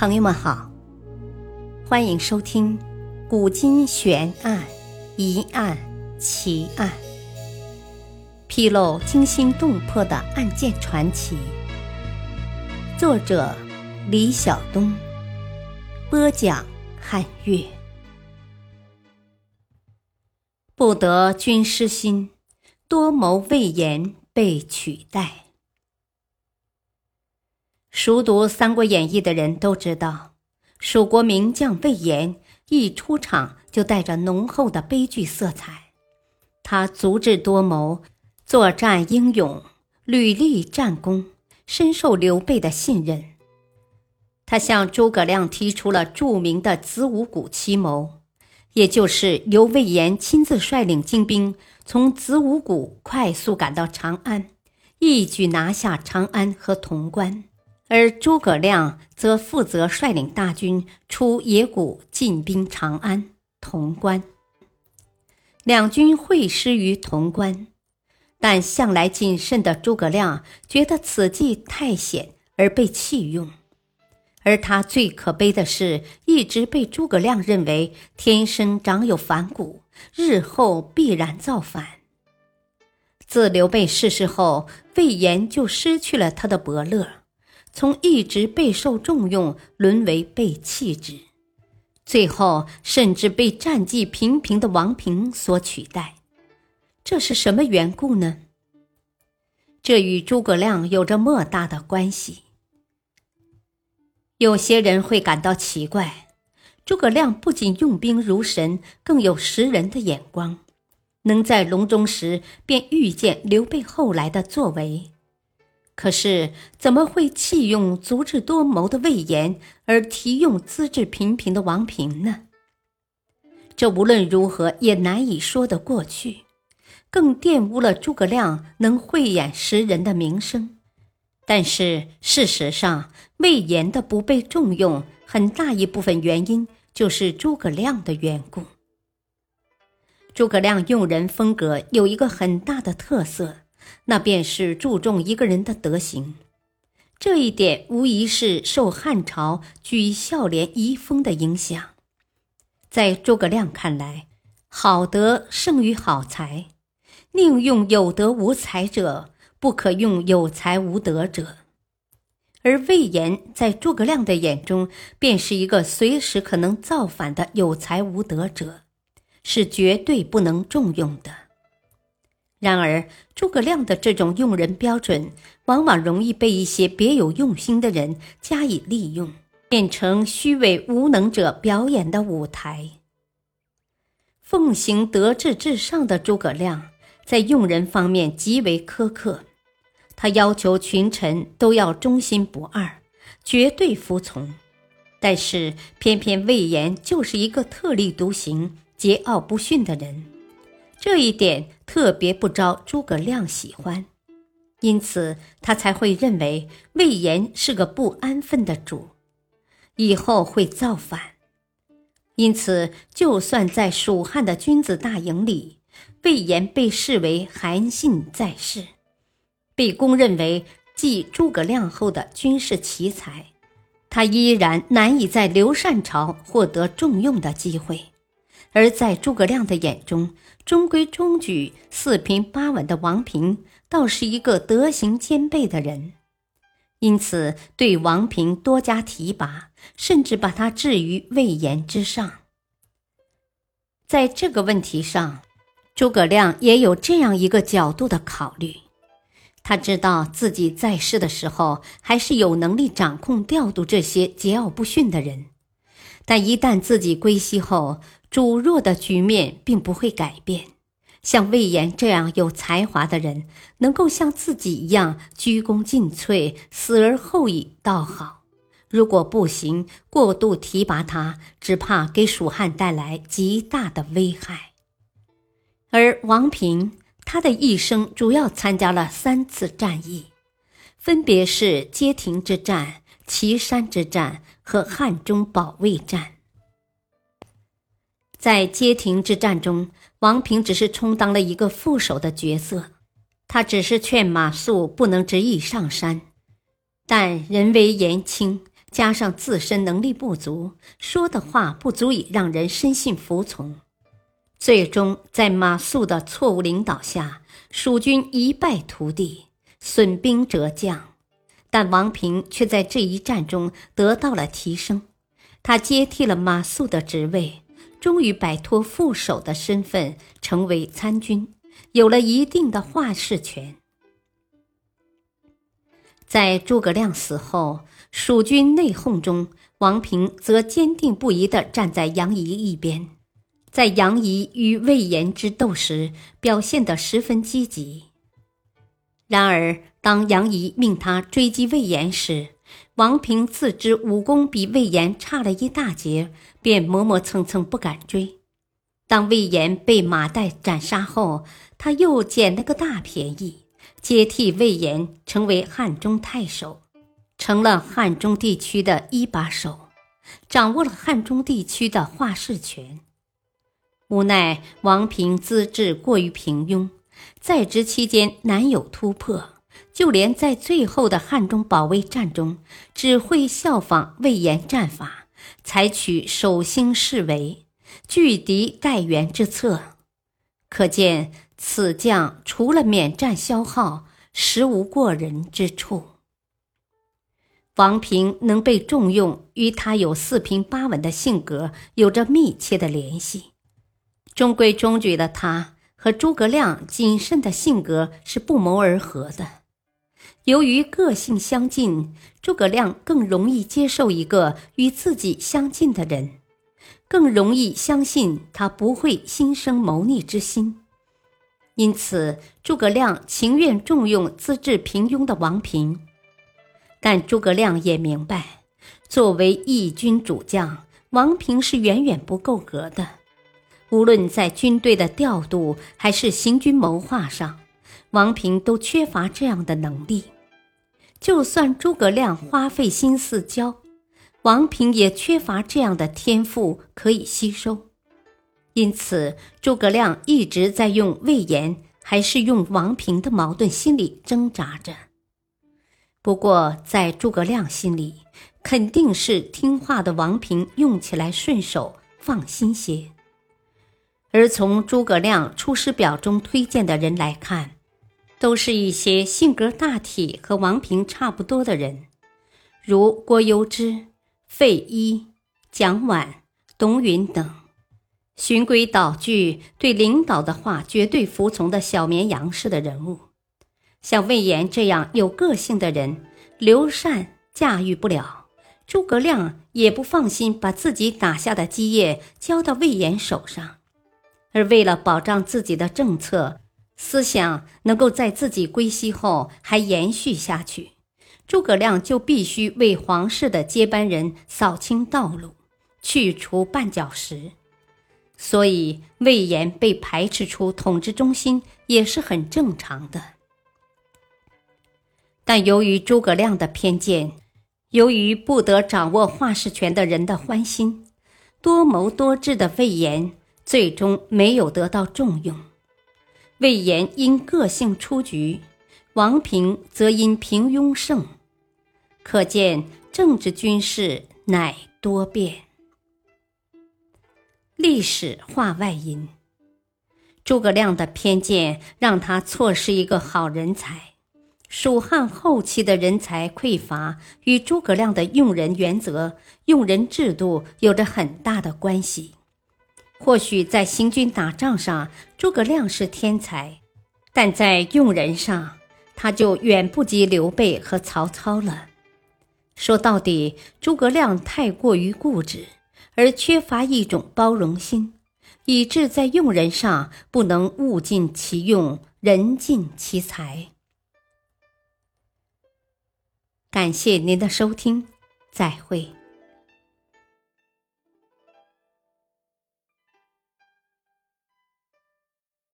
朋友们好，欢迎收听《古今悬案、疑案、奇案》，披露惊心动魄的案件传奇。作者：李晓东，播讲：汉月。不得君失心，多谋魏延被取代。熟读《三国演义》的人都知道，蜀国名将魏延一出场就带着浓厚的悲剧色彩。他足智多谋，作战英勇，屡立战功，深受刘备的信任。他向诸葛亮提出了著名的子午谷奇谋，也就是由魏延亲自率领精兵从子午谷快速赶到长安，一举拿下长安和潼关。而诸葛亮则负责率领大军出野谷进兵长安、潼关。两军会师于潼关，但向来谨慎的诸葛亮觉得此计太险而被弃用。而他最可悲的是，一直被诸葛亮认为天生长有反骨，日后必然造反。自刘备逝世后，魏延就失去了他的伯乐。从一直备受重用，沦为被弃之，最后甚至被战绩平平的王平所取代。这是什么缘故呢？这与诸葛亮有着莫大的关系。有些人会感到奇怪：诸葛亮不仅用兵如神，更有识人的眼光，能在隆中时便预见刘备后来的作为。可是，怎么会弃用足智多谋的魏延，而提用资质平平的王平呢？这无论如何也难以说得过去，更玷污了诸葛亮能慧眼识人的名声。但是事实上，魏延的不被重用，很大一部分原因就是诸葛亮的缘故。诸葛亮用人风格有一个很大的特色。那便是注重一个人的德行，这一点无疑是受汉朝举孝廉遗风的影响。在诸葛亮看来，好德胜于好才，宁用有德无才者，不可用有才无德者。而魏延在诸葛亮的眼中，便是一个随时可能造反的有才无德者，是绝对不能重用的。然而，诸葛亮的这种用人标准，往往容易被一些别有用心的人加以利用，变成虚伪无能者表演的舞台。奉行德治至上的诸葛亮，在用人方面极为苛刻，他要求群臣都要忠心不二，绝对服从。但是，偏偏魏延就是一个特立独行、桀骜不驯的人。这一点特别不招诸葛亮喜欢，因此他才会认为魏延是个不安分的主，以后会造反。因此，就算在蜀汉的君子大营里，魏延被视为韩信在世，被公认为继诸葛亮后的军事奇才，他依然难以在刘禅朝获得重用的机会。而在诸葛亮的眼中，中规中矩、四平八稳的王平，倒是一个德行兼备的人，因此对王平多加提拔，甚至把他置于魏延之上。在这个问题上，诸葛亮也有这样一个角度的考虑：他知道自己在世的时候，还是有能力掌控、调度这些桀骜不驯的人，但一旦自己归西后，主弱的局面并不会改变。像魏延这样有才华的人，能够像自己一样鞠躬尽瘁、死而后已，倒好；如果不行，过度提拔他，只怕给蜀汉带来极大的危害。而王平，他的一生主要参加了三次战役，分别是街亭之战、岐山之战和汉中保卫战。在街亭之战中，王平只是充当了一个副手的角色，他只是劝马谡不能执意上山。但人微言轻，加上自身能力不足，说的话不足以让人深信服从。最终，在马谡的错误领导下，蜀军一败涂地，损兵折将。但王平却在这一战中得到了提升，他接替了马谡的职位，终于摆脱副手的身份，成为参军，有了一定的话事权。在诸葛亮死后，蜀军内讧中，王平则坚定不移地站在杨仪一边。在杨仪与魏延之斗时，表现得十分积极。然而，当杨仪命他追击魏延时，王平自知武功比魏延差了一大截，便磨磨蹭蹭不敢追。当魏延被马岱斩杀后，他又捡了个大便宜，接替魏延成为汉中太守，成了汉中地区的一把手，掌握了汉中地区的话事权。无奈王平资质过于平庸，在职期间难有突破，就连在最后的汉中保卫战中，只会效仿魏延战法，采取守兴示威、拒敌待援之策。可见此将除了免战消耗，实无过人之处。王平能被重用，与他有四平八稳的性格有着密切的联系。中规中矩的他和诸葛亮谨慎的性格是不谋而合的。由于个性相近，诸葛亮更容易接受一个与自己相近的人，更容易相信他不会心生谋逆之心。因此，诸葛亮情愿重用资质平庸的王平。但诸葛亮也明白，作为一军主将，王平是远远不够格的。无论在军队的调度还是行军谋划上，王平都缺乏这样的能力。就算诸葛亮花费心思教，王平也缺乏这样的天赋可以吸收。因此，诸葛亮一直在用魏延还是用王平的矛盾心理挣扎着。不过，在诸葛亮心里，肯定是听话的王平用起来顺手，放心些。而从诸葛亮《出师表》中推荐的人来看，都是一些性格大体和王平差不多的人，如郭攸之、费祎、蒋琬、董允等，循规蹈矩、对领导的话绝对服从的小绵羊式的人物。像魏延这样有个性的人，刘禅驾驭不了，诸葛亮也不放心把自己打下的基业交到魏延手上。而为了保障自己的政策思想能够在自己归西后还延续下去，诸葛亮就必须为皇室的接班人扫清道路，去除绊脚石。所以魏延被排斥出统治中心也是很正常的。但由于诸葛亮的偏见，由于不得掌握话事权的人的欢心，多谋多智的魏延。最终没有得到重用，魏延因个性出局，王平则因平庸胜，可见政治军事乃多变。历史话外音：诸葛亮的偏见让他错失一个好人才。蜀汉后期的人才匮乏与诸葛亮的用人原则、用人制度有着很大的关系。或许在行军打仗上，诸葛亮是天才，但在用人上，他就远不及刘备和曹操了。说到底，诸葛亮太过于固执，而缺乏一种包容心，以致在用人上不能物尽其用，人尽其才。感谢您的收听，再会。